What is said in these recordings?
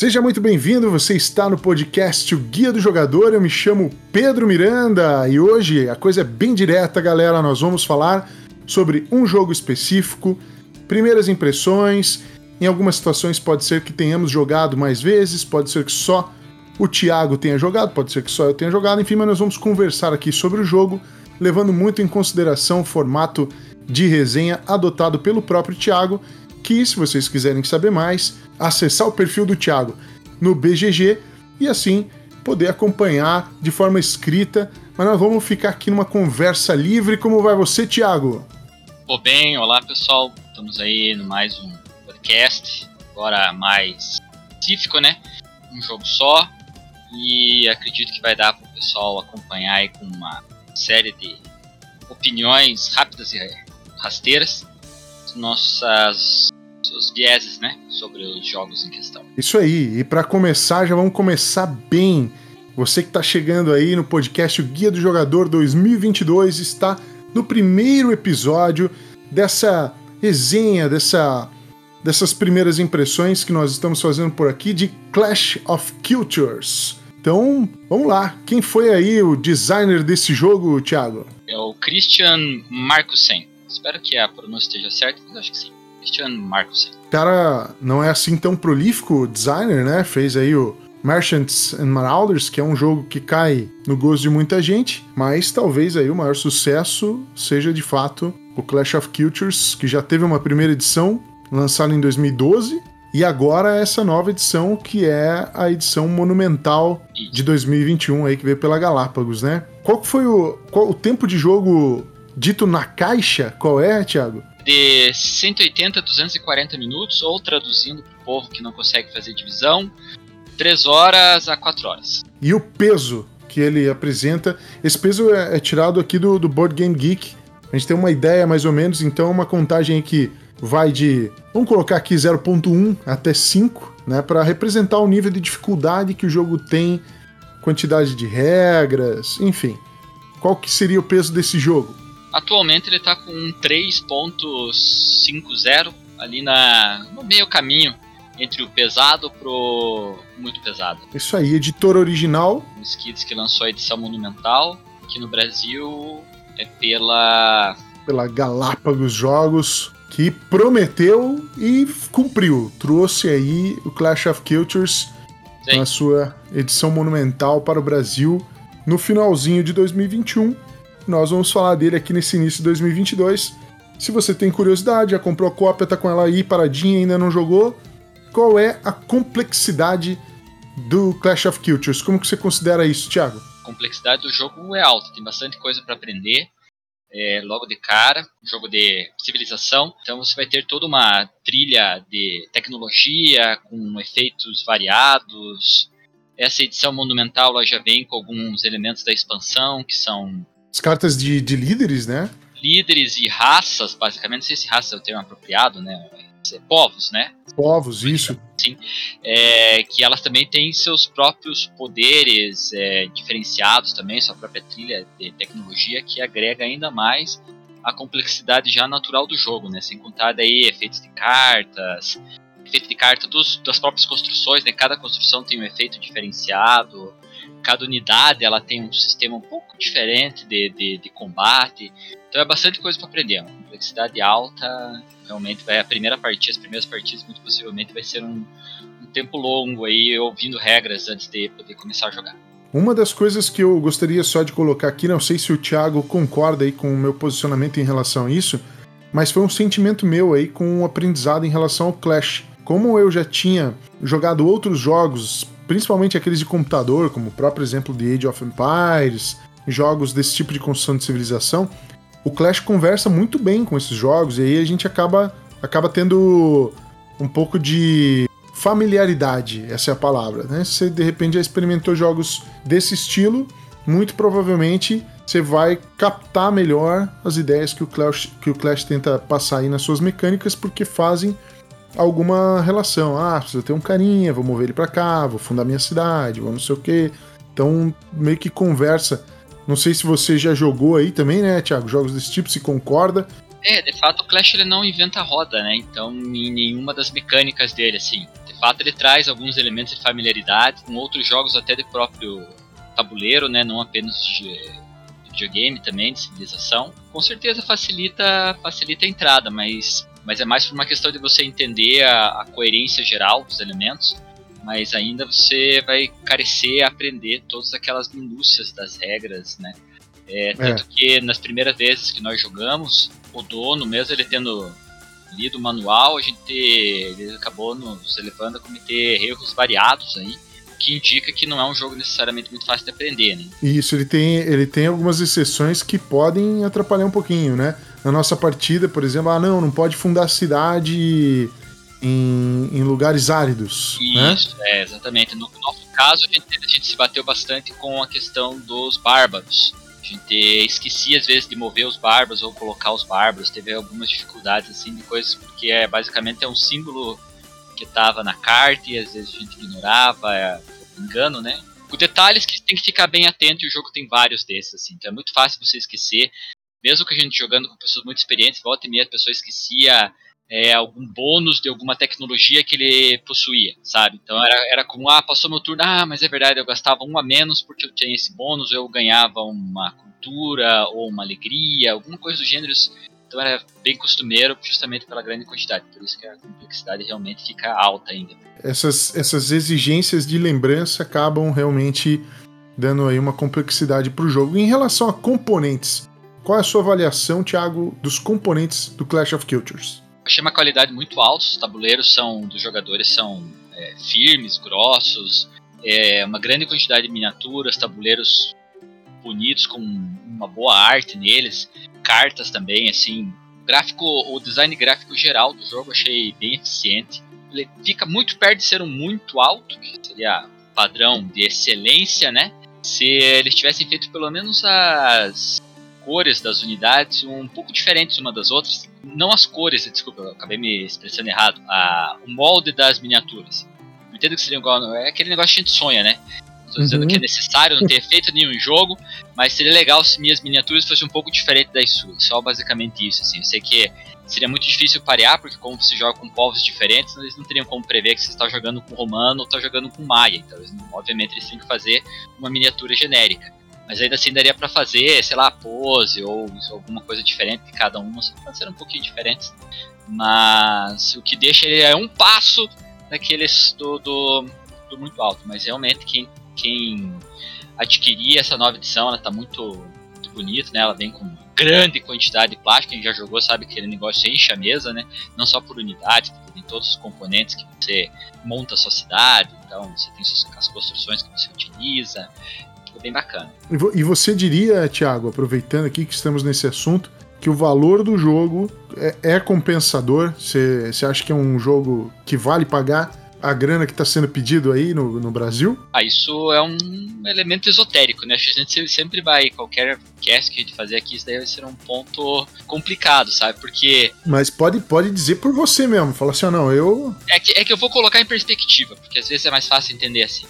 Seja muito bem-vindo, você está no podcast O Guia do Jogador. Eu me chamo Pedro Miranda e hoje a coisa é bem direta, galera. Nós vamos falar sobre um jogo específico, primeiras impressões. Em algumas situações pode ser que tenhamos jogado mais vezes, pode ser que só o Thiago tenha jogado, pode ser que só eu tenha jogado, enfim, mas nós vamos conversar aqui sobre o jogo, levando muito em consideração o formato de resenha adotado pelo próprio Thiago, que, se vocês quiserem saber mais, acessar o perfil do Thiago no BGG e assim poder acompanhar de forma escrita. Mas nós vamos ficar aqui numa conversa livre. Como vai você, Thiago? Pô, bem, olá pessoal, estamos aí no mais um podcast, agora mais específico, né? Um jogo só, e acredito que vai dar para o pessoal acompanhar aí com uma série de opiniões rápidas e rasteiras nossas os vieses, né, sobre os jogos em questão. Isso aí. E para começar, já vamos começar bem. Você que está chegando aí no podcast O Guia do Jogador 2022 está no primeiro episódio dessa resenha, dessa dessas primeiras impressões que nós estamos fazendo por aqui de Clash of Cultures. Então, vamos lá. Quem foi aí o designer desse jogo, Thiago? É o Christian Markusen. Espero que a pronúncia esteja certa, mas acho que sim. Christian Markusen. O cara não é assim tão prolífico designer, né? Fez aí o Merchants and Marauders, que é um jogo que cai no gosto de muita gente, mas talvez aí o maior sucesso seja de fato o Clash of Cultures, que já teve uma primeira edição lançada em 2012 e agora essa nova edição, que é a edição monumental de 2021 aí que veio pela Galápagos, né? Qual foi o, qual, o tempo de jogo dito na caixa? Qual é, Thiago? De 180 a 240 minutos, ou traduzindo para o povo que não consegue fazer divisão, 3 horas a 4 horas. E o peso que ele apresenta, esse peso é, é tirado aqui do, do Board Game Geek. A gente tem uma ideia mais ou menos, então uma contagem aqui vai de, vamos colocar aqui 0.1 até 5, né, para representar o nível de dificuldade que o jogo tem, quantidade de regras, enfim. Qual que seria o peso desse jogo? Atualmente ele está com 3.50 ali na no meio caminho entre o pesado pro muito pesado. Isso aí, editor original. O Skids que lançou a edição monumental, aqui no Brasil é pela pela Galápagos Jogos que prometeu e cumpriu. Trouxe aí o Clash of Cultures Sim. na sua edição monumental para o Brasil no finalzinho de 2021. Nós vamos falar dele aqui nesse início de 2022. Se você tem curiosidade, já comprou a cópia, tá com ela aí paradinha, ainda não jogou, qual é a complexidade do Clash of Cultures? Como que você considera isso, Thiago? A complexidade do jogo é alta, tem bastante coisa para aprender é, logo de cara, jogo de civilização. Então você vai ter toda uma trilha de tecnologia com efeitos variados. Essa edição monumental já vem com alguns elementos da expansão que são as cartas de, de líderes, né? Líderes e raças, basicamente. Não sei se raça é o termo apropriado, né? povos, né? Povos, isso. Sim. É, que elas também têm seus próprios poderes é, diferenciados também, sua própria trilha de tecnologia que agrega ainda mais a complexidade já natural do jogo, né? Sem contar daí efeitos de cartas, efeito de carta dos, das próprias construções, né? Cada construção tem um efeito diferenciado, cada unidade ela tem um sistema um pouco diferente de, de, de combate. Então é bastante coisa para aprender, uma complexidade alta. Realmente vai a primeira partida, as primeiras partidas muito possivelmente vai ser um, um tempo longo aí ouvindo regras antes de poder começar a jogar. Uma das coisas que eu gostaria só de colocar aqui, não sei se o Thiago concorda aí com o meu posicionamento em relação a isso, mas foi um sentimento meu aí com o aprendizado em relação ao Clash. Como eu já tinha jogado outros jogos, principalmente aqueles de computador, como o próprio exemplo de Age of Empires, jogos desse tipo de construção de civilização, o Clash conversa muito bem com esses jogos e aí a gente acaba, acaba tendo um pouco de familiaridade, essa é a palavra, né? Se você de repente já experimentou jogos desse estilo, muito provavelmente você vai captar melhor as ideias que o Clash, que o Clash tenta passar aí nas suas mecânicas, porque fazem alguma relação. Ah, precisa ter um carinha, vou mover ele para cá, vou fundar minha cidade, vou não sei o quê. Então, meio que conversa não sei se você já jogou aí também, né, Thiago? Jogos desse tipo, se concorda. É, de fato o Clash ele não inventa roda, né? Então, em nenhuma das mecânicas dele, assim. De fato ele traz alguns elementos de familiaridade com outros jogos até de próprio tabuleiro, né, não apenas de videogame também, de civilização. Com certeza facilita, facilita a entrada, mas, mas é mais por uma questão de você entender a, a coerência geral dos elementos, mas ainda você vai carecer a aprender todas aquelas minúcias das regras, né? É, tanto é. que nas primeiras vezes que nós jogamos, o dono, mesmo ele tendo lido o manual, a gente ele acabou nos levando a cometer erros variados aí, que indica que não é um jogo necessariamente muito fácil de aprender, né? Isso, ele tem, ele tem algumas exceções que podem atrapalhar um pouquinho, né? Na nossa partida, por exemplo, ah, não, não pode fundar cidade em, em lugares áridos. Né? Isso, né? é, exatamente. No nosso caso, a gente, a gente se bateu bastante com a questão dos bárbaros. A gente esquecia às vezes de mover os bárbaros ou colocar os bárbaros, teve algumas dificuldades assim de coisas, porque é basicamente é um símbolo que estava na carta e às vezes a gente ignorava, é, engano, né? O detalhes que tem que ficar bem atento e o jogo tem vários desses, assim, então é muito fácil você esquecer. Mesmo que a gente jogando com pessoas muito experientes, volta e meia a pessoa esquecia é, algum bônus de alguma tecnologia que ele possuía, sabe? Então era, era como, ah, passou meu turno, ah, mas é verdade, eu gastava um a menos porque eu tinha esse bônus, eu ganhava uma cultura ou uma alegria, alguma coisa do gênero. Então era bem costumeiro justamente pela grande quantidade, por isso que a complexidade realmente fica alta ainda. Essas, essas exigências de lembrança acabam realmente dando aí uma complexidade para o jogo. Em relação a componentes, qual é a sua avaliação, Thiago, dos componentes do Clash of Cultures? achei uma qualidade muito alta. Os tabuleiros são dos jogadores são é, firmes, grossos, é, uma grande quantidade de miniaturas, tabuleiros bonitos com uma boa arte neles, cartas também, assim, gráfico, o design gráfico geral do jogo achei bem eficiente. Ele fica muito perto de ser um muito alto, que seria padrão de excelência, né? Se eles tivessem feito pelo menos as cores das unidades um pouco diferentes uma das outras. Não as cores, desculpa, eu acabei me expressando errado. A, o molde das miniaturas. Não entendo que seria igual. É aquele negócio que a gente sonha, né? Estou dizendo uhum. que é necessário não ter feito nenhum jogo, mas seria legal se minhas miniaturas fossem um pouco diferentes das suas. Só basicamente isso, assim. Eu sei que seria muito difícil parear, porque como você joga com povos diferentes, eles não teriam como prever que você está jogando com romano ou está jogando com maia. Então, eles, obviamente, eles têm que fazer uma miniatura genérica. Mas ainda assim daria para fazer, sei lá, pose ou alguma coisa diferente de cada uma, só pode ser um pouquinho diferentes. Mas o que deixa ele é um passo daqueles do, do, do muito alto. Mas realmente quem, quem adquirir essa nova edição, ela tá muito, muito bonita, né? Ela vem com grande quantidade de plástico, quem já jogou sabe que aquele negócio enche a mesa, né? Não só por unidade, porque tem todos os componentes que você monta a sua cidade, então você tem as construções que você utiliza, bem bacana. E você diria, Thiago, aproveitando aqui que estamos nesse assunto, que o valor do jogo é, é compensador? Você acha que é um jogo que vale pagar a grana que está sendo pedido aí no, no Brasil? Ah, isso é um elemento esotérico, né? A gente sempre vai, qualquer cast que a gente fazer aqui, isso daí vai ser um ponto complicado, sabe? Porque. Mas pode, pode dizer por você mesmo, fala assim, ah, não, eu. É que, é que eu vou colocar em perspectiva, porque às vezes é mais fácil entender assim.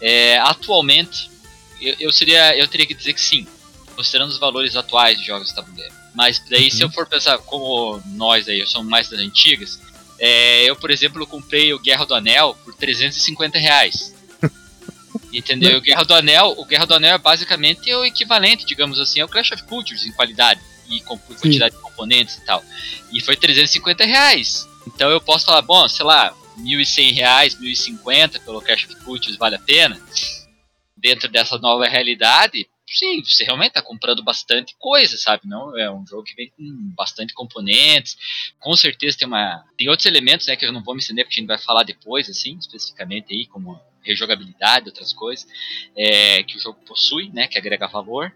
É, atualmente, eu, eu, seria, eu teria que dizer que sim, considerando os valores atuais de jogos de tabuleiro. Mas daí, uhum. se eu for pensar como nós aí, somos mais das antigas, é, eu, por exemplo, comprei o Guerra do Anel por 350 reais. Entendeu? O Guerra do Anel, o Guerra do Anel é basicamente o equivalente, digamos assim, ao Clash of Cultures em qualidade e com quantidade Sim. de componentes e tal. E foi 350 reais. Então eu posso falar, bom, sei lá, 1.100 reais, 1.050 pelo Clash of Cultures vale a pena dentro dessa nova realidade, sim, você realmente está comprando bastante coisa, sabe? Não é um jogo que vem com bastante componentes. Com certeza tem uma tem outros elementos, né, que eu não vou me estender porque a gente vai falar depois, assim, especificamente aí como rejogabilidade, outras coisas, é, que o jogo possui, né, que agrega valor.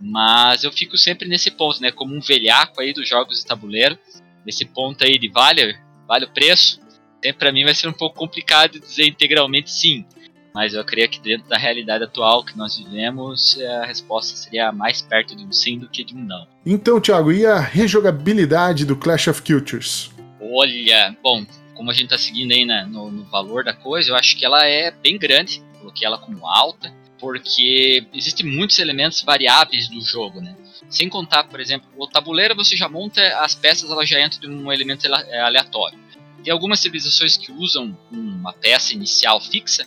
Mas eu fico sempre nesse ponto, né, como um velhaco aí dos jogos de tabuleiro, nesse ponto aí de vale, vale o preço. Sempre para mim vai ser um pouco complicado dizer integralmente sim. Mas eu creio que dentro da realidade atual que nós vivemos, a resposta seria mais perto de um sim do que de um não. Então, Thiago, e a rejogabilidade do Clash of Cultures? Olha, bom, como a gente está seguindo aí né, no, no, valor da coisa, eu acho que ela é bem grande. Coloquei ela como alta, porque existem muitos elementos variáveis do jogo, né? Sem contar, por exemplo, o tabuleiro você já monta as peças, ela já entra de um elemento aleatório. Tem algumas civilizações que usam uma peça inicial fixa,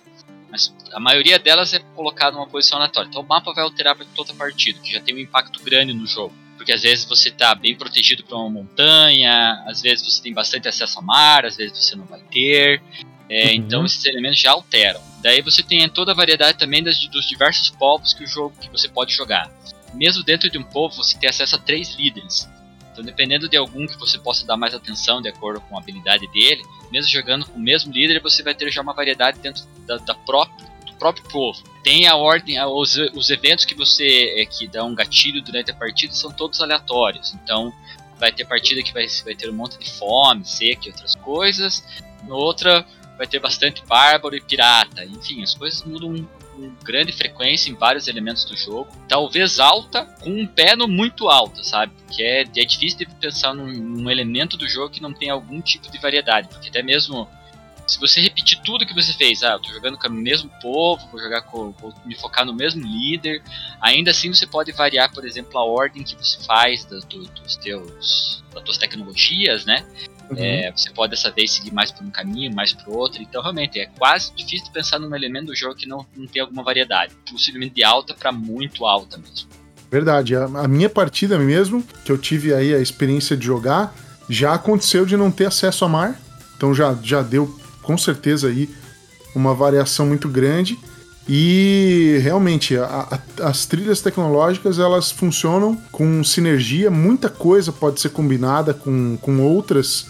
mas a maioria delas é colocada numa posição aleatória. Então o mapa vai alterar para toda a partida, que já tem um impacto grande no jogo. Porque às vezes você está bem protegido por uma montanha, às vezes você tem bastante acesso ao mar, às vezes você não vai ter. É, uhum. Então esses elementos já alteram. Daí você tem toda a variedade também das, dos diversos povos que o jogo que você pode jogar. Mesmo dentro de um povo você tem acesso a três líderes. Então dependendo de algum que você possa dar mais atenção de acordo com a habilidade dele, mesmo jogando com o mesmo líder você vai ter já uma variedade dentro da, da própria do próprio povo. Tem a ordem, os, os eventos que você é, que dão um gatilho durante a partida são todos aleatórios. Então vai ter partida que vai, vai ter um monte de fome, seca e outras coisas. Outra vai ter bastante bárbaro e pirata. Enfim, as coisas mudam com grande frequência em vários elementos do jogo. Talvez alta, com um pé no muito alto, sabe? Porque é, é difícil de pensar num, num elemento do jogo que não tem algum tipo de variedade. Porque até mesmo se você repetir tudo que você fez, ah, eu tô jogando com o mesmo povo, vou jogar com, vou me focar no mesmo líder, ainda assim você pode variar, por exemplo, a ordem que você faz do, do, dos teus, das tuas tecnologias, né? Uhum. É, você pode dessa vez seguir mais por um caminho, mais por outro. Então, realmente, é quase difícil pensar num elemento do jogo que não, não tem alguma variedade. Possivelmente de alta para muito alta mesmo. Verdade. A, a, minha partida mesmo, que eu tive aí a experiência de jogar, já aconteceu de não ter acesso a mar. Então já, já deu com certeza aí uma variação muito grande. E realmente a, a, as trilhas tecnológicas elas funcionam com sinergia, muita coisa pode ser combinada com, com outras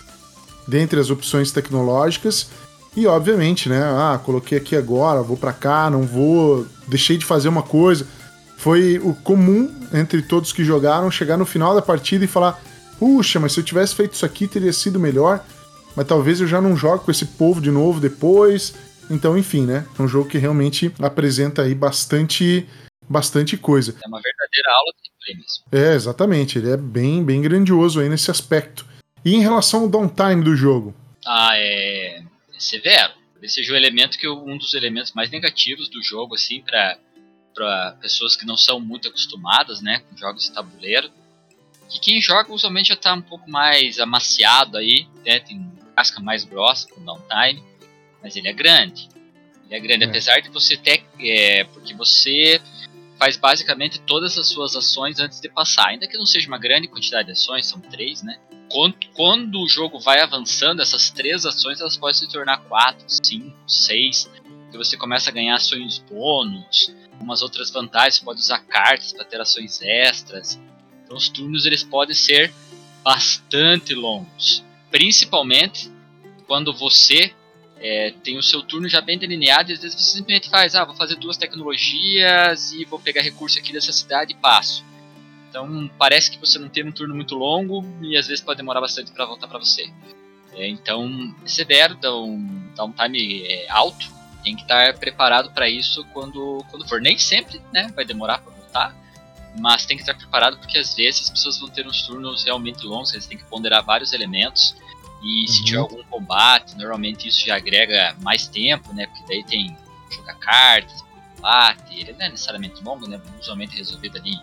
dentre as opções tecnológicas. E obviamente, né? Ah, coloquei aqui agora, vou para cá, não vou, deixei de fazer uma coisa. Foi o comum entre todos que jogaram chegar no final da partida e falar: "Puxa, mas se eu tivesse feito isso aqui teria sido melhor" mas talvez eu já não jogue com esse povo de novo depois. Então, enfim, né? É um jogo que realmente apresenta aí bastante bastante coisa. É uma verdadeira aula de mesmo. É, exatamente. Ele é bem, bem grandioso aí nesse aspecto. E em relação ao downtime do jogo? Ah, é, é severo. Esse seja o elemento que um dos elementos mais negativos do jogo, assim, para para pessoas que não são muito acostumadas, né, com jogos de tabuleiro. Que quem joga usualmente já está um pouco mais amaciado aí, né, tem casca mais grossa com downtime, mas ele é grande. Ele é grande, é. apesar de você ter. É, porque você faz basicamente todas as suas ações antes de passar. Ainda que não seja uma grande quantidade de ações, são três, né? Quando, quando o jogo vai avançando, essas três ações elas podem se tornar quatro, cinco, seis. E você começa a ganhar ações bônus, umas outras vantagens, você pode usar cartas para ter ações extras. Então os turnos eles podem ser bastante longos principalmente quando você é, tem o seu turno já bem delineado e às vezes você simplesmente faz, ah, vou fazer duas tecnologias e vou pegar recurso aqui dessa cidade e passo. Então parece que você não tem um turno muito longo e às vezes pode demorar bastante para voltar para você. É, então é severo, dá um, dá um time é, alto, tem que estar preparado para isso quando, quando for. Nem sempre né, vai demorar para voltar, mas tem que estar preparado porque às vezes as pessoas vão ter uns turnos realmente longos, eles têm que ponderar vários elementos e se uhum. tiver algum combate, normalmente isso já agrega mais tempo, né? Porque daí tem jogar cartas, combate, ele não é necessariamente longo, né? Usualmente resolvido ali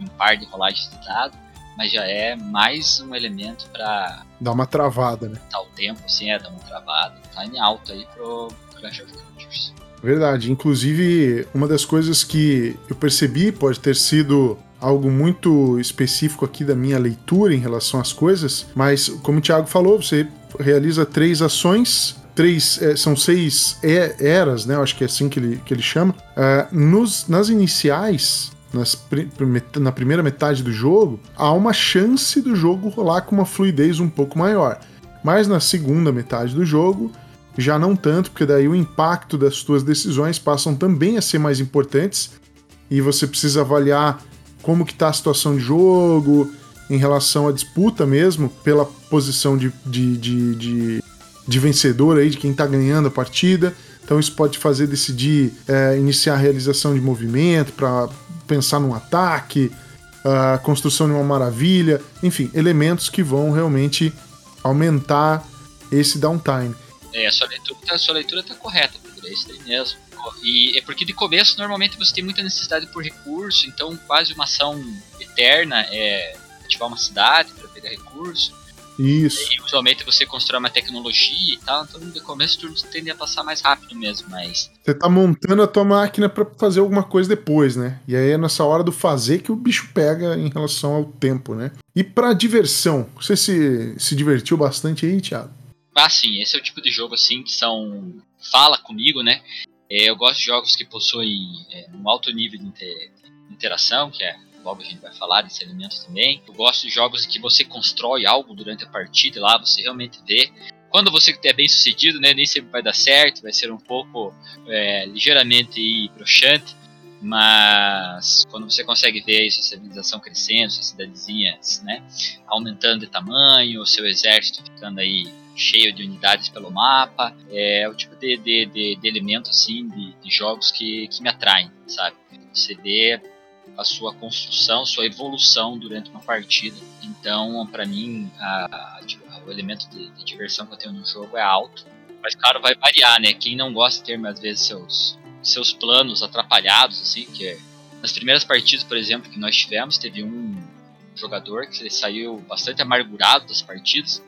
em par de rolagens de dado, mas já é mais um elemento para dar uma travada, né? Tá o tempo, assim, é, dar uma travada. Time alto aí pro Clash of Cultures. Verdade. Inclusive, uma das coisas que eu percebi pode ter sido algo muito específico aqui da minha leitura em relação às coisas, mas como o Thiago falou, você realiza três ações. Três, é, são seis eras, né? Eu acho que é assim que ele, que ele chama. Uh, nos, nas iniciais, na primeira metade do jogo, há uma chance do jogo rolar com uma fluidez um pouco maior. Mas na segunda metade do jogo, já não tanto, porque daí o impacto das suas decisões passam também a ser mais importantes e você precisa avaliar como que está a situação de jogo, em relação à disputa mesmo, pela posição de, de, de, de, de vencedor aí, de quem está ganhando a partida. Então isso pode fazer decidir é, iniciar a realização de movimento para pensar num ataque, a construção de uma maravilha, enfim, elementos que vão realmente aumentar esse downtime. É, a sua leitura, a sua leitura tá correta, Pedro, é isso aí mesmo. E é porque de começo normalmente você tem muita necessidade por recurso, então quase uma ação eterna é ativar uma cidade para pegar recurso. Isso. E usualmente você constrói uma tecnologia e tal, então no começo turno você tende a passar mais rápido mesmo, mas. Você tá montando a tua máquina para fazer alguma coisa depois, né? E aí é nessa hora do fazer que o bicho pega em relação ao tempo, né? E pra diversão, você se, se divertiu bastante aí, Thiago? Ah, sim, esse é o tipo de jogo assim que são. Fala comigo, né? É, eu gosto de jogos que possuem é, um alto nível de interação, que é logo a gente vai falar desse elemento também. Eu gosto de jogos em que você constrói algo durante a partida lá, você realmente vê. Quando você é bem sucedido, né, nem sempre vai dar certo, vai ser um pouco é, ligeiramente broxante, mas quando você consegue ver sua civilização crescendo, suas cidadezinhas né, aumentando de tamanho, seu exército ficando aí cheio de unidades pelo mapa, é o tipo de, de, de, de elemento assim, de, de jogos que, que me atraem, sabe? Você vê a sua construção, sua evolução durante uma partida. Então, para mim, a, a, o elemento de, de, diversão que eu tenho no jogo é alto. Mas, claro, vai variar, né? Quem não gosta de ter, às vezes, seus, seus planos atrapalhados, assim, que é... Nas primeiras partidas, por exemplo, que nós tivemos, teve um jogador que ele saiu bastante amargurado das partidas,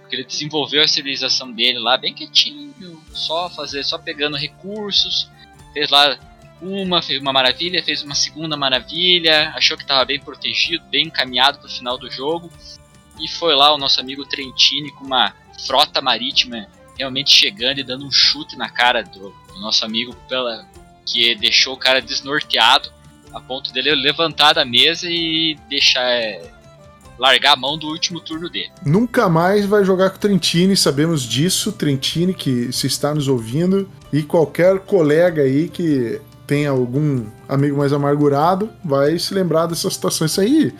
porque ele desenvolveu a civilização dele lá bem quietinho, só fazer, só pegando recursos, fez lá uma, fez uma maravilha, fez uma segunda maravilha, achou que estava bem protegido, bem encaminhado para o final do jogo. E foi lá o nosso amigo Trentini com uma frota marítima realmente chegando e dando um chute na cara do, do nosso amigo pela que deixou o cara desnorteado a ponto dele levantar da mesa e deixar é, largar a mão do último turno dele. Nunca mais vai jogar com o Trentini, sabemos disso. Trentini que se está nos ouvindo e qualquer colega aí que tem algum amigo mais amargurado, vai se lembrar dessa situação. Isso aí,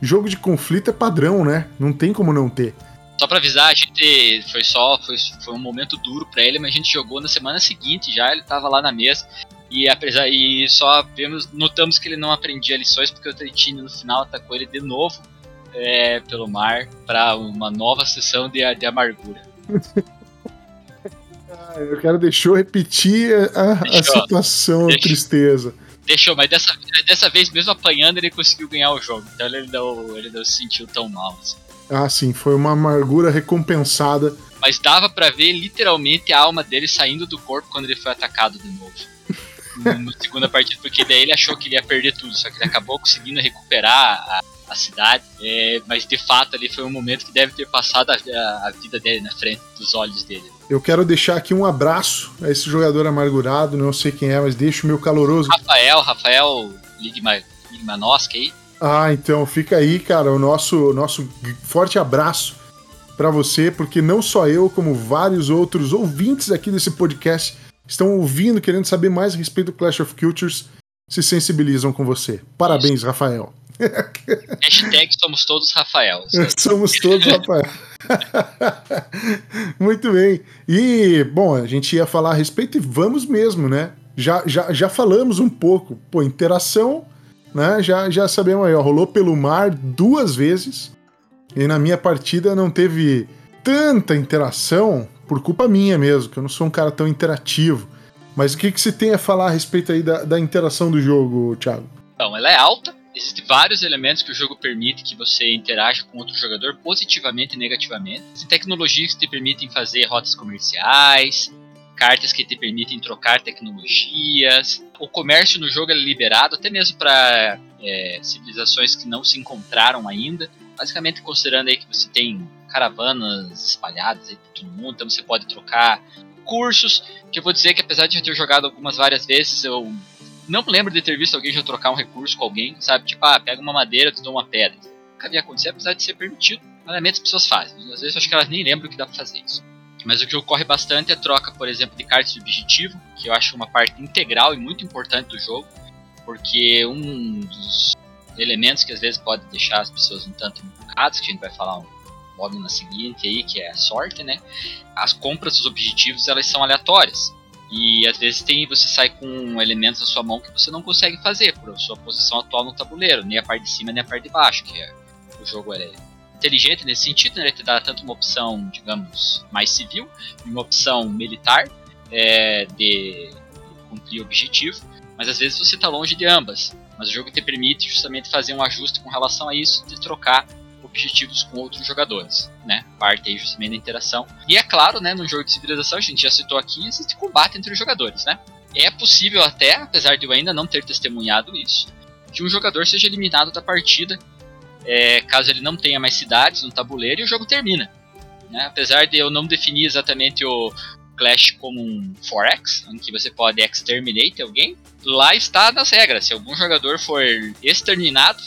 jogo de conflito é padrão, né? Não tem como não ter. Só pra avisar, a gente foi só, foi, foi um momento duro para ele, mas a gente jogou na semana seguinte já, ele tava lá na mesa. E apesar e só vemos, notamos que ele não aprendia lições porque o Trentino no final atacou ele de novo é, pelo mar para uma nova sessão de, de amargura. Ah, eu quero deixou repetir a, deixou, a situação, deixou, a tristeza. Deixou, mas dessa, dessa vez, mesmo apanhando, ele conseguiu ganhar o jogo. Então ele não, ele não se sentiu tão mal. Assim. Ah, sim, foi uma amargura recompensada. Mas dava para ver literalmente a alma dele saindo do corpo quando ele foi atacado de novo. no, no segunda partida, porque daí ele achou que ele ia perder tudo, só que ele acabou conseguindo recuperar a, a cidade, é, mas de fato ali foi um momento que deve ter passado a, a, a, vida dele na frente dos olhos dele. Eu quero deixar aqui um abraço a esse jogador amargurado, não sei quem é, mas deixo o meu caloroso. Rafael, Rafael Ligmanoski aí. Ah, então fica aí, cara, o nosso, nosso forte abraço para você, porque não só eu, como vários outros ouvintes aqui desse podcast estão ouvindo, querendo saber mais a respeito do Clash of Cultures, se sensibilizam com você. Parabéns. Rafael. Hashtag somos todos Rafael. somos todos Rafael. Muito bem. E, bom, a gente ia falar a respeito e vamos mesmo, né? Já, já, já falamos um pouco. Pô, interação, né? Já, já sabemos aí, ó, rolou pelo mar duas vezes. E na minha partida não teve tanta interação por culpa minha mesmo, que eu não sou um cara tão interativo. Mas o que, que você tem a falar a respeito aí da, da interação do jogo, Thiago? Então, ela é alta, Existem vários elementos que o jogo permite que você interaja com outro jogador positivamente e negativamente. Existem tecnologias que te permitem fazer rotas comerciais, cartas que te permitem trocar tecnologias. O comércio no jogo é liberado até mesmo para é, civilizações que não se encontraram ainda. Basicamente considerando aí que você tem caravanas espalhadas aí por todo mundo, então você pode trocar cursos, que eu vou dizer que apesar de eu ter jogado algumas várias vezes, eu não lembro de ter visto alguém já trocar um recurso com alguém, sabe? Tipo, ah, pega uma madeira, tu dá uma pedra. Nunca havia acontecido, apesar de ser permitido. Normalmente as pessoas fazem. Às vezes eu acho que elas nem lembram que dá pra fazer isso. Mas o que ocorre bastante é troca, por exemplo, de cartas de objetivo, que eu acho uma parte integral e muito importante do jogo, porque um dos elementos que às vezes pode deixar as pessoas um tanto embucadas, que a gente vai falar um logo na seguinte aí, que é a sorte, né? As compras dos objetivos, elas são aleatórias. E às vezes tem você sai com elementos na sua mão que você não consegue fazer por sua posição atual no tabuleiro, nem a parte de cima nem a parte de baixo, que é, o jogo é inteligente nesse sentido, né? Ele te dá tanto uma opção, digamos, mais civil e uma opção militar é, de cumprir o objetivo, mas às vezes você está longe de ambas. Mas o jogo te permite justamente fazer um ajuste com relação a isso, de trocar objetivos com outros jogadores, né? Parte aí justamente da interação. E é claro, né, no jogo de civilização, a gente já citou aqui, existe combate entre os jogadores, né? É possível até, apesar de eu ainda não ter testemunhado isso, que um jogador seja eliminado da partida é, caso ele não tenha mais cidades no tabuleiro e o jogo termina. Né? Apesar de eu não definir exatamente o Clash como um Forex, em que você pode exterminate alguém, lá está nas regras. Se algum jogador for exterminado,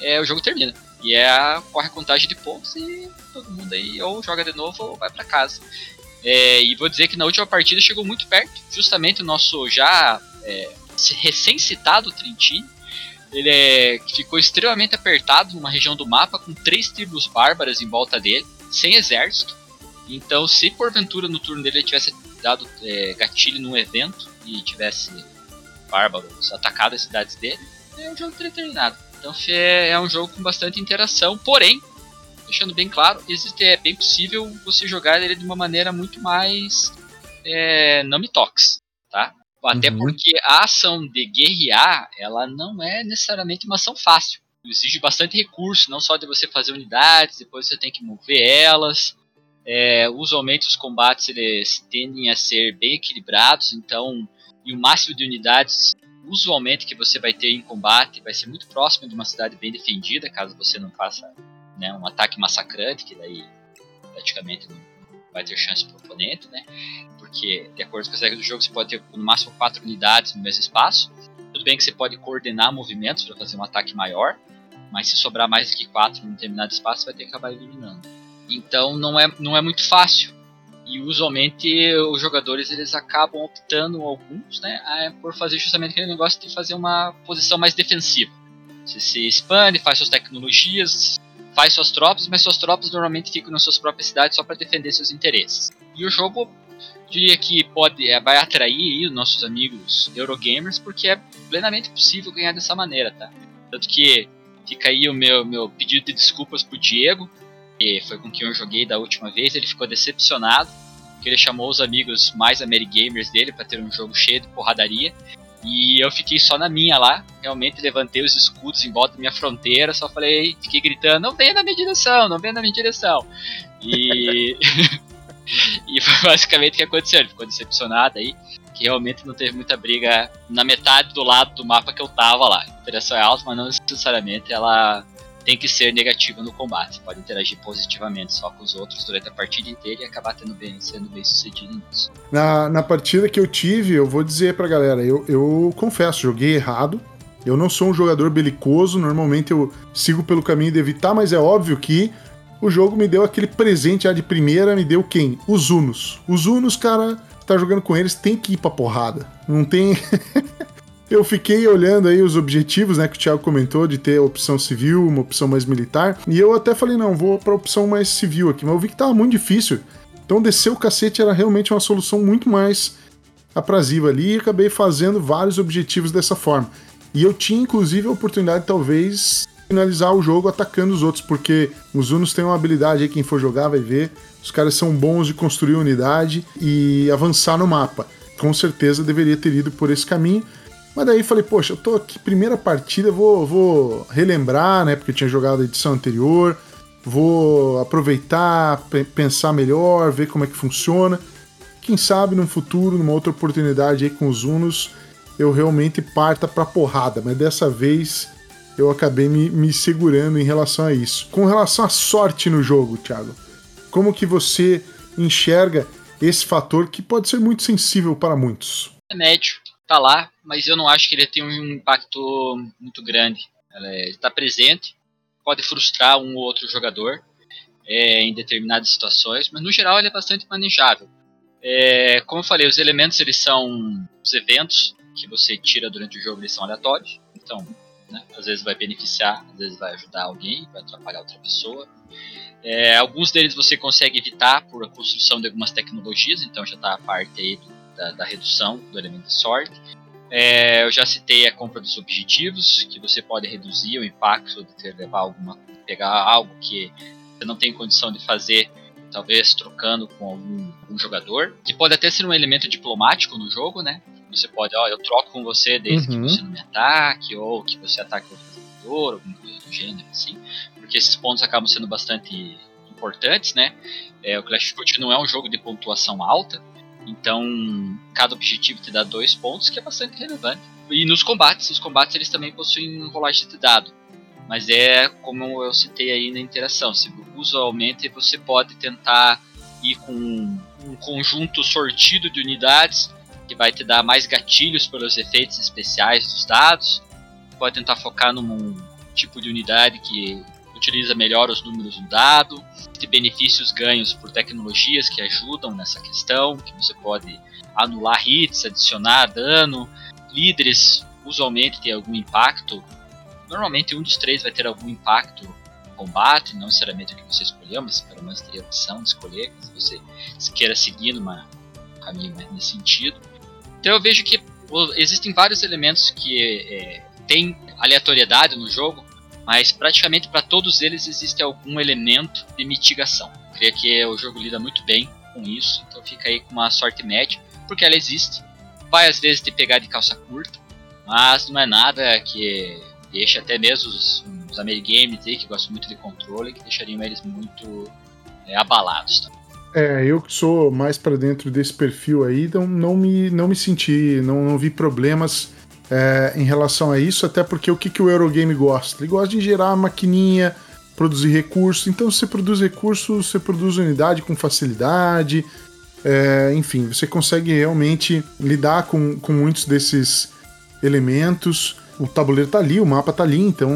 é, o jogo termina. E é corre a contagem de pontos e todo mundo aí ou joga de novo ou vai para casa. É, e vou dizer que na última partida chegou muito perto, justamente o nosso já é, recém-citado Trentini. Ele é, ficou extremamente apertado numa região do mapa com três tribos bárbaras em volta dele, sem exército. Então, se porventura no turno dele ele tivesse dado é, gatilho num evento e tivesse bárbaros atacado as cidades dele, é um jogo teria terminado. Então é, é um jogo com bastante interação, porém, deixando bem claro, existe, é bem possível você jogar ele de uma maneira muito mais é, não me toques, tá? Até uhum. porque a ação de guerrear, ela não é necessariamente uma ação fácil. Exige bastante recurso, não só de você fazer unidades, depois você tem que mover elas. É, usualmente os combates eles tendem a ser bem equilibrados, então e o máximo de unidades usualmente que você vai ter em combate vai ser muito próximo de uma cidade bem defendida, caso você não faça né, um ataque massacrante, que daí praticamente não vai ter chance para o oponente, né? Porque, de acordo com as regras do jogo, você pode ter no máximo quatro unidades no mesmo espaço. Tudo bem que você pode coordenar movimentos para fazer um ataque maior, mas se sobrar mais do que quatro em um determinado espaço, você vai ter que acabar eliminando. Então não é, não é muito fácil e usualmente os jogadores eles acabam optando alguns, né, por fazer justamente aquele negócio de fazer uma posição mais defensiva. Você se expande, faz suas tecnologias, faz suas tropas, mas suas tropas normalmente ficam nas suas próprias cidades só para defender seus interesses. E o jogo diria que pode é, vai atrair os nossos amigos Eurogamers porque é plenamente possível ganhar dessa maneira, tá? Tanto que fica aí o meu, meu pedido de desculpas pro Diego, que foi com quem eu joguei da última vez, ele ficou decepcionado, porque ele chamou os amigos mais Amerigamers dele para ter um jogo cheio de porradaria. E eu fiquei só na minha lá, realmente levantei os escudos em volta da minha fronteira, só falei, fiquei gritando, não venha na minha direção, não venha na minha direção. E, e foi basicamente o que aconteceu, ele ficou decepcionado aí, que realmente não teve muita briga na metade do lado do mapa que eu tava lá. A interação é alta, mas não necessariamente ela tem que ser negativa no combate. Pode interagir positivamente só com os outros durante a partida inteira e acabar tendo bem, sendo bem sucedido nisso. Na, na partida que eu tive, eu vou dizer pra galera, eu, eu confesso, joguei errado. Eu não sou um jogador belicoso, normalmente eu sigo pelo caminho de evitar, mas é óbvio que o jogo me deu aquele presente já de primeira, me deu quem? Os Unos. Os Unos, cara, tá jogando com eles, tem que ir pra porrada. Não tem. Eu fiquei olhando aí os objetivos, né, que o Thiago comentou, de ter opção civil, uma opção mais militar, e eu até falei, não, vou pra opção mais civil aqui, mas eu vi que tava muito difícil. Então descer o cacete era realmente uma solução muito mais aprazível ali e acabei fazendo vários objetivos dessa forma. E eu tinha inclusive a oportunidade talvez finalizar o jogo atacando os outros, porque os Unos têm uma habilidade aí, quem for jogar vai ver. Os caras são bons de construir unidade e avançar no mapa. Com certeza deveria ter ido por esse caminho, mas daí falei, poxa, eu tô aqui, primeira partida, vou, vou relembrar, né? Porque eu tinha jogado a edição anterior, vou aproveitar, pensar melhor, ver como é que funciona. Quem sabe num futuro, numa outra oportunidade aí com os Unos, eu realmente parta pra porrada, mas dessa vez eu acabei me, me segurando em relação a isso. Com relação à sorte no jogo, Thiago, como que você enxerga esse fator que pode ser muito sensível para muitos? É médio tá lá, mas eu não acho que ele tem um impacto muito grande. Ele está presente, pode frustrar um ou outro jogador é, em determinadas situações, mas no geral ele é bastante manejável. É, como eu falei, os elementos eles são os eventos que você tira durante o jogo, eles são aleatórios, então né, às vezes vai beneficiar, às vezes vai ajudar alguém, vai atrapalhar outra pessoa. É, alguns deles você consegue evitar por a construção de algumas tecnologias, então já está a parte aí do da, da redução do elemento de sorte. É, eu já citei a compra dos objetivos, que você pode reduzir o impacto de ter levar alguma, pegar algo que você não tem condição de fazer, talvez trocando com algum, algum jogador, que pode até ser um elemento diplomático no jogo, né? Você pode, ó, eu troco com você desde uhum. que você não me ataque, ou que você ataque outro jogador, alguma coisa do gênero, assim que esses pontos acabam sendo bastante importantes, né? É, o Clash Royale não é um jogo de pontuação alta, então cada objetivo te dá dois pontos, que é bastante relevante. E nos combates, os combates eles também possuem rolagem de dado, mas é como eu citei aí na interação. Se usualmente você pode tentar ir com um conjunto sortido de unidades que vai te dar mais gatilhos pelos efeitos especiais dos dados. Pode tentar focar num tipo de unidade que utiliza melhor os números do dado, tem benefícios ganhos por tecnologias que ajudam nessa questão, que você pode anular hits, adicionar dano, líderes usualmente tem algum impacto. Normalmente um dos três vai ter algum impacto no combate, não necessariamente o que você escolheu, mas pelo menos teria a opção de escolher, se você queira seguir numa caminho nesse sentido. Então eu vejo que existem vários elementos que é, tem aleatoriedade no jogo, mas praticamente para todos eles existe algum elemento de mitigação. Eu creio que o jogo lida muito bem com isso, então fica aí com uma sorte média, porque ela existe. Vai às vezes te pegar de calça curta, mas não é nada que deixa até mesmo os, os Amerigames aí, que gostam muito de controle, que deixariam eles muito é, abalados. Tá? É, eu que sou mais para dentro desse perfil aí, então não me, não me senti, não, não vi problemas é, em relação a isso, até porque o que, que o Eurogame gosta? Ele gosta de gerar maquininha, produzir recursos. Então, se você produz recursos, você produz unidade com facilidade. É, enfim, você consegue realmente lidar com, com muitos desses elementos. O tabuleiro tá ali, o mapa tá ali, então,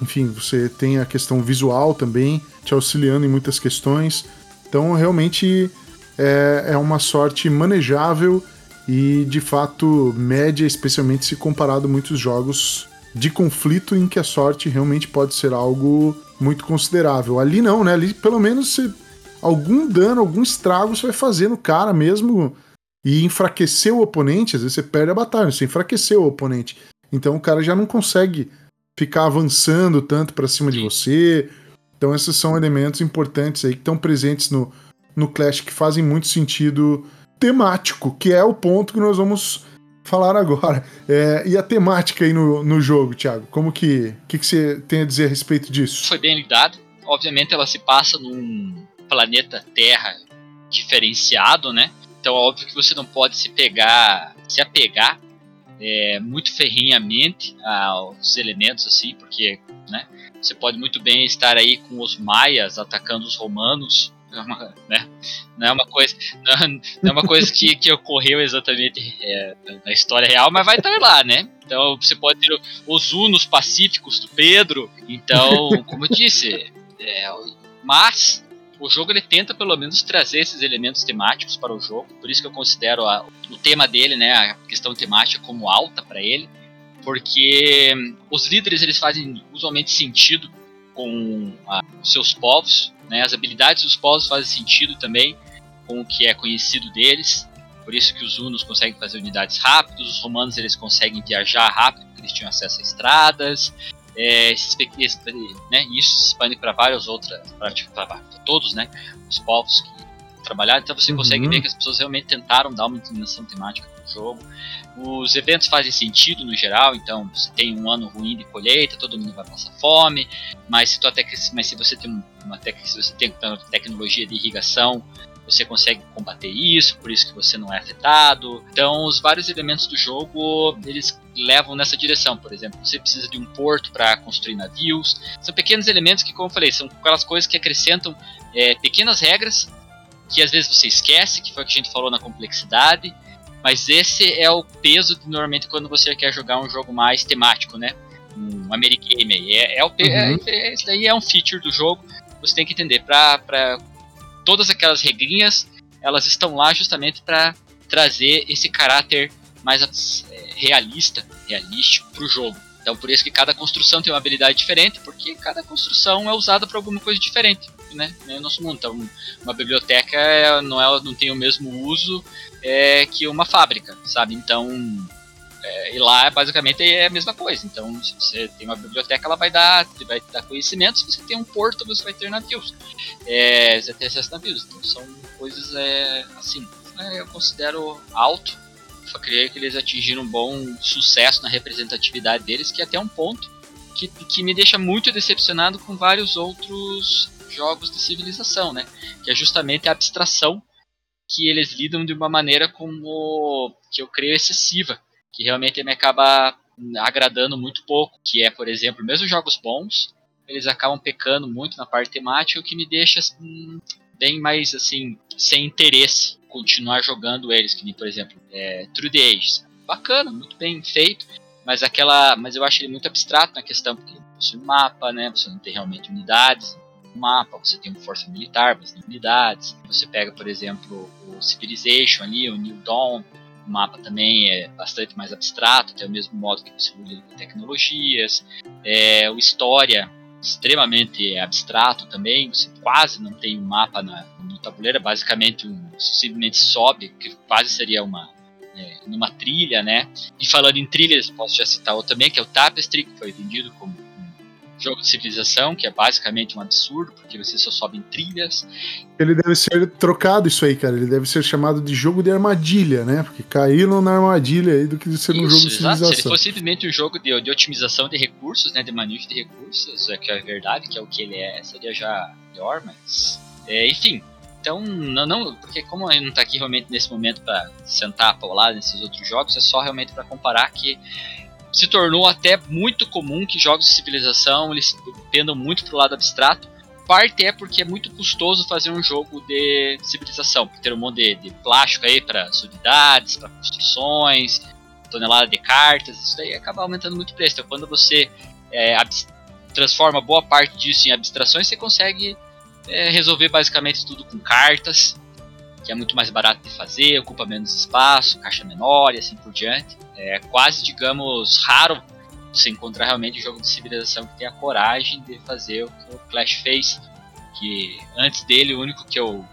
enfim, você tem a questão visual também, te auxiliando em muitas questões. Então, realmente é, é uma sorte manejável e de fato média, especialmente se comparado a muitos jogos de conflito em que a sorte realmente pode ser algo muito considerável. Ali não, né? Ali pelo menos você, algum dano, algum estrago você vai fazer no cara mesmo e enfraquecer o oponente. Às vezes você perde a batalha, você enfraqueceu o oponente. Então o cara já não consegue ficar avançando tanto para cima de você. Então esses são elementos importantes aí que estão presentes no, no Clash que fazem muito sentido temático, que é o ponto que nós vamos falar agora. É, e a temática aí no, no jogo, Thiago? Como que, que, que você tem a dizer a respeito disso? Foi bem lidado. Obviamente ela se passa num planeta Terra diferenciado, né? Então óbvio que você não pode se pegar, se apegar é, muito ferrinhamente aos elementos assim, porque né, você pode muito bem estar aí com os maias atacando os romanos é uma, né? não é uma coisa, não, não é uma coisa que, que ocorreu exatamente é, na história real, mas vai estar lá, né? Então você pode ter os unos pacíficos do Pedro. Então, como eu disse, é, mas o jogo ele tenta pelo menos trazer esses elementos temáticos para o jogo. Por isso que eu considero a, o tema dele, né, a questão temática como alta para ele, porque os líderes eles fazem usualmente sentido com a, os seus povos, né? As habilidades dos povos fazem sentido também com o que é conhecido deles. Por isso que os hunos conseguem fazer unidades rápidas, os romanos eles conseguem viajar rápido porque eles tinham acesso a estradas. É, né, isso se expande para várias outras, para todos, né, os povos que trabalharam. Então você uhum. consegue ver que as pessoas realmente tentaram dar uma inclinação temática jogo. Os eventos fazem sentido no geral, então se tem um ano ruim de colheita, todo mundo vai passar fome, mas se, tua mas se você tem uma se você tem tecnologia de irrigação, você consegue combater isso, por isso que você não é afetado. Então, os vários elementos do jogo, eles levam nessa direção. Por exemplo, você precisa de um porto para construir navios. São pequenos elementos que, como eu falei, são aquelas coisas que acrescentam é, pequenas regras que às vezes você esquece, que foi o que a gente falou na complexidade, mas esse é o peso de, normalmente quando você quer jogar um jogo mais temático, né? Um Amerigame aí. É, é, o, é, uhum. é, esse daí é um feature do jogo. Você tem que entender. Para todas aquelas regrinhas, elas estão lá justamente para trazer esse caráter mais é, realista, realístico para o jogo. Então por isso que cada construção tem uma habilidade diferente, porque cada construção é usada para alguma coisa diferente né, no nosso mundo. Então, uma biblioteca é, não, é, não tem o mesmo uso é, que uma fábrica, sabe? Então, é, e lá basicamente é a mesma coisa. Então, se você tem uma biblioteca, ela vai dar, vai dar conhecimento. Se você tem um porto, você vai ter navios. É, você vai ter acesso a navios. Então, são coisas é, assim. Né, eu considero alto. Só creio que eles atingiram um bom sucesso na representatividade deles, que até um ponto que, que me deixa muito decepcionado com vários outros jogos de civilização, né? Que é justamente a abstração que eles lidam de uma maneira como que eu creio excessiva, que realmente me acaba agradando muito pouco, que é, por exemplo, mesmo jogos bons, eles acabam pecando muito na parte temática, o que me deixa assim, bem mais assim, sem interesse continuar jogando eles, que nem, por exemplo, é, True the Ages. Bacana, muito bem feito, mas aquela, mas eu acho ele muito abstrato na questão, porque você um mapa, né, você não tem realmente unidades, mapa, você tem uma força militar, mas não unidades. Você pega, por exemplo, o Civilization ali, o New Dawn, o mapa também é bastante mais abstrato, até o mesmo modo que você lida com tecnologias. É, o História, extremamente abstrato também, você quase não tem um mapa na, no tabuleiro, é basicamente um, simplesmente sobe, que quase seria uma é, numa trilha, né? E falando em trilhas, posso já citar outro também, que é o Tapestry, que foi vendido como jogo de civilização, que é basicamente um absurdo, porque você só sobe em trilhas. Ele deve ser trocado isso aí, cara. Ele deve ser chamado de jogo de armadilha, né? Porque caíram na armadilha aí do que ser um jogo de civilização. Se ele fosse simplesmente um jogo de, de otimização de recursos, né? De manejo de recursos, é que é verdade, que é o que ele é, seria já melhor, mas. É, enfim. Então, não, não, porque como ele não está aqui realmente nesse momento para sentar a lado nesses outros jogos, é só realmente para comparar que se tornou até muito comum que jogos de civilização eles pendam muito pro lado abstrato. Parte é porque é muito custoso fazer um jogo de civilização, por ter um monte de, de plástico aí para as unidades, para construções, tonelada de cartas, isso daí acaba aumentando muito o preço. Então, quando você é, transforma boa parte disso em abstrações, você consegue é, resolver basicamente tudo com cartas, que é muito mais barato de fazer, ocupa menos espaço, caixa menor e assim por diante. É quase, digamos, raro você encontrar realmente um jogo de civilização que tenha a coragem de fazer o que o Clash fez. Que antes dele, o único que eu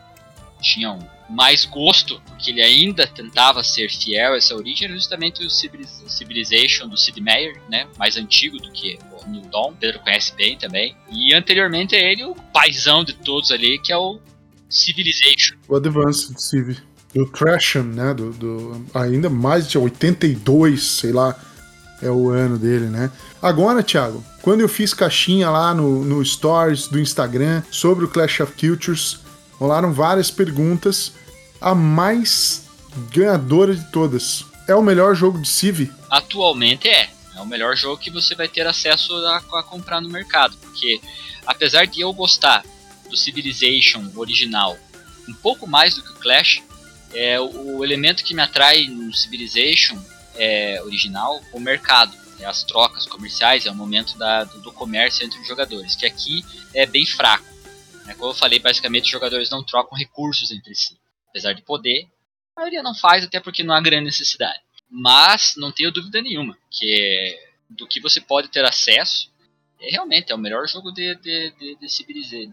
tinha um mais gosto, porque ele ainda tentava ser fiel a essa origem, era justamente o Civilization do Sid Meier, né? Mais antigo do que o New Dawn. Pedro conhece bem também. E anteriormente a ele, o paizão de todos ali, que é o Civilization. O Advanced Civ. Do Trasham, né? Do, do, ainda mais de 82, sei lá, é o ano dele, né? Agora, Thiago, quando eu fiz caixinha lá no, no Stories do Instagram sobre o Clash of Cultures, rolaram várias perguntas. A mais ganhadora de todas. É o melhor jogo de Civ? Atualmente é. É o melhor jogo que você vai ter acesso a, a comprar no mercado. Porque, apesar de eu gostar do Civilization original um pouco mais do que o Clash, é, o, elemento que me atrai no Civilization é, original o mercado, é as trocas comerciais, é o momento da, do, do, comércio entre os jogadores, que aqui é bem fraco. Né? Como eu falei, basicamente os jogadores não trocam recursos entre si. Apesar de poder, a maioria não faz, até porque não há grande necessidade. Mas não tenho dúvida nenhuma que do que você pode ter acesso é, realmente é o melhor jogo de, de, de, de,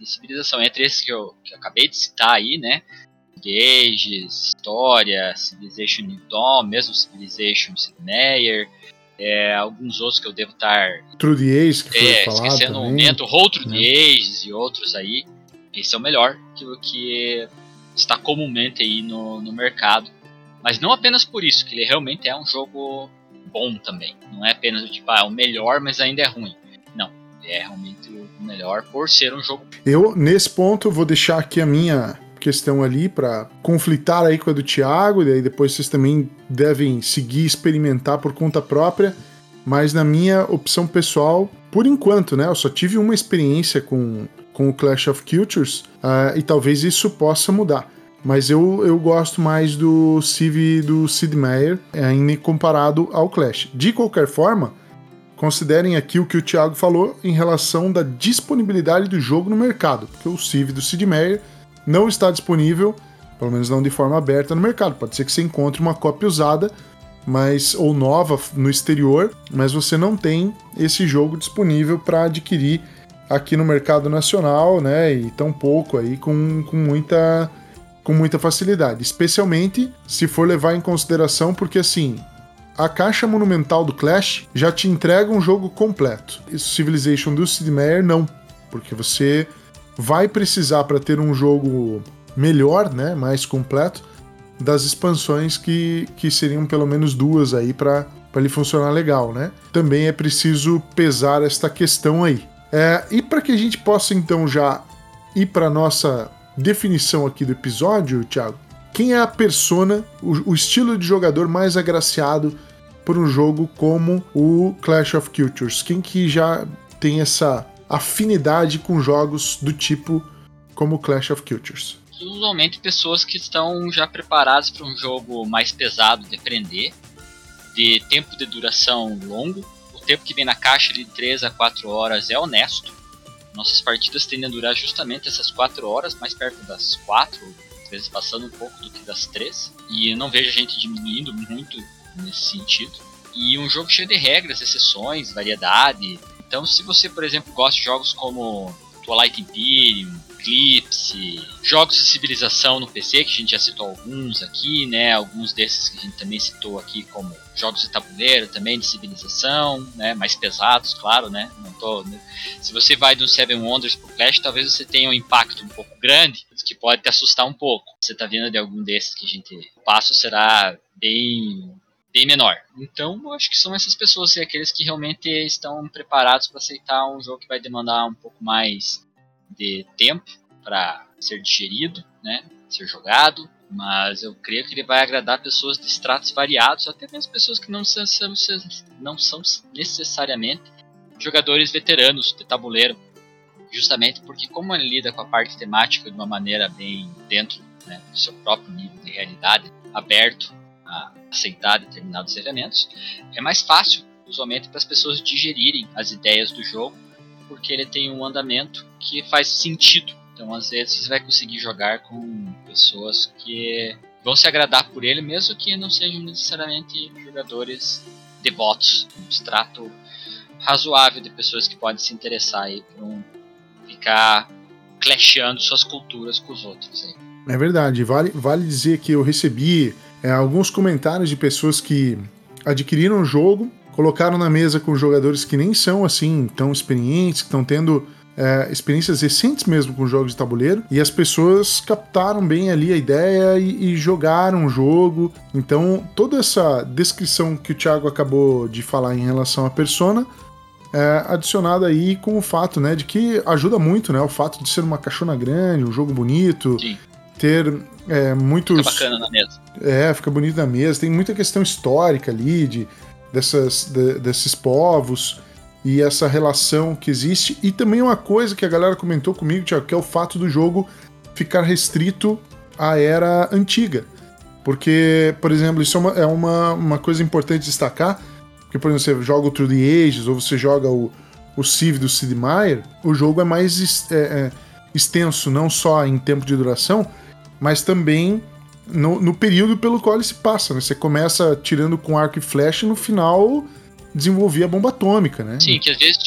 civilização. Entre esses que eu, que eu acabei de citar aí, né? Ages, História, Civilization New Dawn, mesmo Civilization Sid Meier, é, alguns outros que eu devo estar. True the Ages, que foi é, falado esquecendo também. momento, Roll True the Ages e outros aí. Esse é o melhor que, que está comumente aí no, no mercado. Mas não apenas por isso, que ele realmente é um jogo bom também. Não é apenas o tipo, ah, é o melhor, mas ainda é ruim é realmente o melhor por ser um jogo. Eu, nesse ponto, vou deixar aqui a minha questão ali para conflitar aí com a do Thiago, e aí depois vocês também devem seguir experimentar por conta própria. Mas na minha opção pessoal, por enquanto, né? Eu só tive uma experiência com, com o Clash of Cultures uh, e talvez isso possa mudar. Mas eu, eu gosto mais do Civ do Sid Meier, ainda comparado ao Clash. De qualquer forma, Considerem aqui o que o Thiago falou em relação da disponibilidade do jogo no mercado, porque o Civ do Sid Meier não está disponível, pelo menos não de forma aberta no mercado. Pode ser que você encontre uma cópia usada, mas ou nova no exterior, mas você não tem esse jogo disponível para adquirir aqui no mercado nacional, né? E tão pouco aí com, com muita com muita facilidade, especialmente se for levar em consideração porque assim, a caixa monumental do Clash já te entrega um jogo completo. Civilization do Sid Meier não, porque você vai precisar para ter um jogo melhor, né, mais completo, das expansões que, que seriam pelo menos duas aí para ele funcionar legal, né? Também é preciso pesar esta questão aí. É, e para que a gente possa então já ir para nossa definição aqui do episódio, Thiago, quem é a persona, o, o estilo de jogador mais agraciado por um jogo como o Clash of Cultures? Quem que já tem essa afinidade com jogos do tipo como Clash of Cultures? Usualmente pessoas que estão já preparadas para um jogo mais pesado de aprender, de tempo de duração longo. O tempo que vem na caixa de 3 a 4 horas é honesto. Nossas partidas tendem a durar justamente essas 4 horas, mais perto das 4, às vezes passando um pouco do que das três. E eu não vejo a gente diminuindo muito nesse sentido. E um jogo cheio de regras, exceções, variedade. Então, se você, por exemplo, gosta de jogos como Twilight Imperium, Eclipse, jogos de civilização no PC, que a gente já citou alguns aqui, né? Alguns desses que a gente também citou aqui, como jogos de tabuleiro também de civilização, né? Mais pesados, claro, né? Não tô, né? Se você vai do Seven Wonders pro Clash, talvez você tenha um impacto um pouco grande, que pode te assustar um pouco. Você tá vindo de algum desses que a gente. O passo será bem bem menor. Então, eu acho que são essas pessoas, assim, aqueles que realmente estão preparados para aceitar um jogo que vai demandar um pouco mais de tempo para ser digerido, né, ser jogado, mas eu creio que ele vai agradar pessoas de estratos variados, até mesmo pessoas que não são, não são necessariamente jogadores veteranos de tabuleiro, justamente porque como ele lida com a parte temática de uma maneira bem dentro né, do seu próprio nível de realidade, aberto a aceitar determinados elementos, é mais fácil usualmente para as pessoas digerirem as ideias do jogo porque ele tem um andamento que faz sentido. Então, às vezes, você vai conseguir jogar com pessoas que vão se agradar por ele, mesmo que não sejam necessariamente jogadores devotos. Um extrato razoável de pessoas que podem se interessar aí por um, ficar clashando suas culturas com os outros. Aí. É verdade. Vale, vale dizer que eu recebi é, alguns comentários de pessoas que adquiriram o jogo colocaram na mesa com jogadores que nem são assim tão experientes, que estão tendo é, experiências recentes mesmo com jogos de tabuleiro, e as pessoas captaram bem ali a ideia e, e, jogaram o jogo. Então, toda essa descrição que o Thiago acabou de falar em relação à persona. É, adicionada aí com o fato, né, de que ajuda muito, né, o fato de ser uma caixona grande, um jogo bonito, Sim. ter é, muitos... Fica bacana na mesa. É, fica bonito na mesa, tem muita questão histórica ali, de dessas, de, desses povos e essa relação que existe. E também uma coisa que a galera comentou comigo, Thiago, que é o fato do jogo ficar restrito à era antiga. Porque, por exemplo, isso é uma, é uma, uma coisa importante destacar. Porque, por exemplo, você joga o True the Ages ou você joga o, o Civ do Sid Meier, o jogo é mais é, é, extenso, não só em tempo de duração, mas também no, no período pelo qual ele se passa, né? Você começa tirando com arco e flecha e no final desenvolver a bomba atômica, né? Sim, que às vezes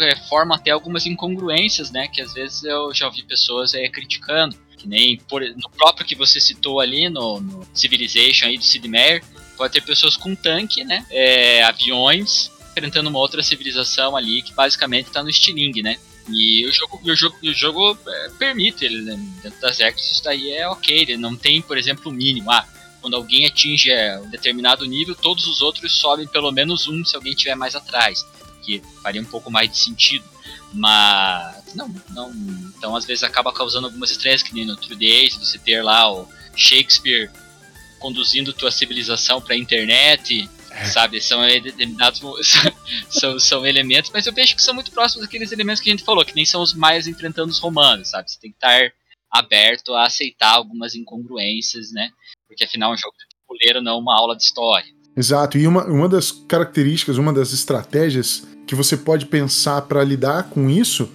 é, forma até algumas incongruências, né? Que às vezes eu já ouvi pessoas é, criticando. Que nem por, no próprio que você citou ali, no, no Civilization aí do Sid Meier, pode ter pessoas com tanque, né? É, aviões enfrentando uma outra civilização ali que basicamente está no estilingue, né? E o jogo, o jogo, o jogo é, permite ele, né? dentro das regras, isso daí é ok. Ele não tem, por exemplo, o mínimo. Ah, quando alguém atinge é, um determinado nível, todos os outros sobem pelo menos um se alguém estiver mais atrás. Que faria um pouco mais de sentido. Mas não, não. Então às vezes acaba causando algumas estresses, que nem no True Days, você ter lá o Shakespeare conduzindo tua civilização para a internet. Sabe? São determinados. São, são elementos, mas eu vejo que são muito próximos daqueles elementos que a gente falou, que nem são os maias enfrentando os romanos, sabe? Você tem que estar aberto a aceitar algumas incongruências, né? Porque afinal é um jogo de tabuleiro, não uma aula de história. Exato, e uma, uma das características, uma das estratégias que você pode pensar para lidar com isso,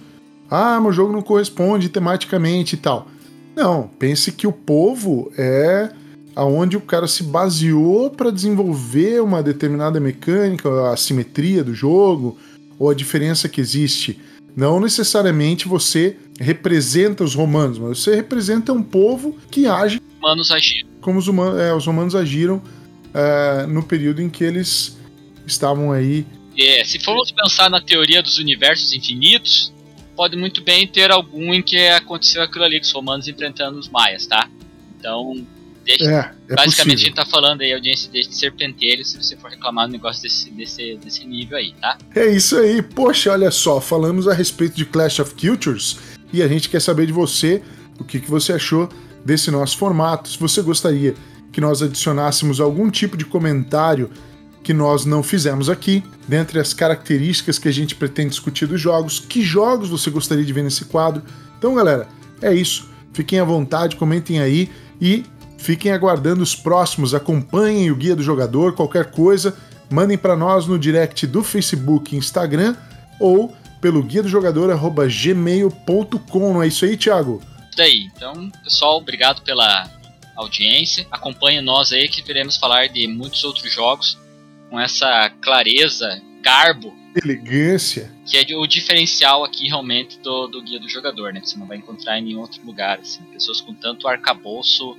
ah, meu jogo não corresponde tematicamente e tal. Não, pense que o povo é aonde o cara se baseou para desenvolver uma determinada mecânica, a simetria do jogo ou a diferença que existe. Não necessariamente você representa os romanos, mas você representa um povo que age humanos agiram. como os, humanos, é, os romanos agiram é, no período em que eles estavam aí. É, se formos pensar na teoria dos universos infinitos, pode muito bem ter algum em que aconteceu aquilo ali os romanos enfrentando os maias, tá? Então, Deixa, é, é basicamente possível. a gente tá falando aí, audiência de serpentelho, se você for reclamar do negócio desse, desse, desse nível aí, tá? É isso aí. Poxa, olha só, falamos a respeito de Clash of Cultures e a gente quer saber de você o que, que você achou desse nosso formato. Se você gostaria que nós adicionássemos algum tipo de comentário que nós não fizemos aqui, dentre as características que a gente pretende discutir dos jogos, que jogos você gostaria de ver nesse quadro. Então, galera, é isso. Fiquem à vontade, comentem aí e Fiquem aguardando os próximos, acompanhem o Guia do Jogador, qualquer coisa, mandem para nós no direct do Facebook e Instagram ou pelo guia do jogador gmail.com. Não é isso aí, Thiago? Isso aí. Então, pessoal, obrigado pela audiência. Acompanhe nós aí que queremos falar de muitos outros jogos com essa clareza, garbo. Elegância. Que é o diferencial aqui realmente do, do guia do jogador, né? Que você não vai encontrar em nenhum outro lugar. Assim. Pessoas com tanto arcabouço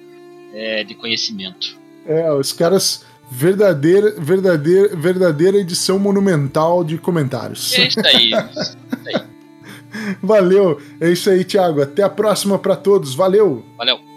é, de conhecimento. É, os caras verdadeira, verdadeira, verdadeira edição monumental de comentários. É isso aí. isso aí. Valeu, é isso aí, Thiago. Até a próxima para todos. Valeu. Valeu.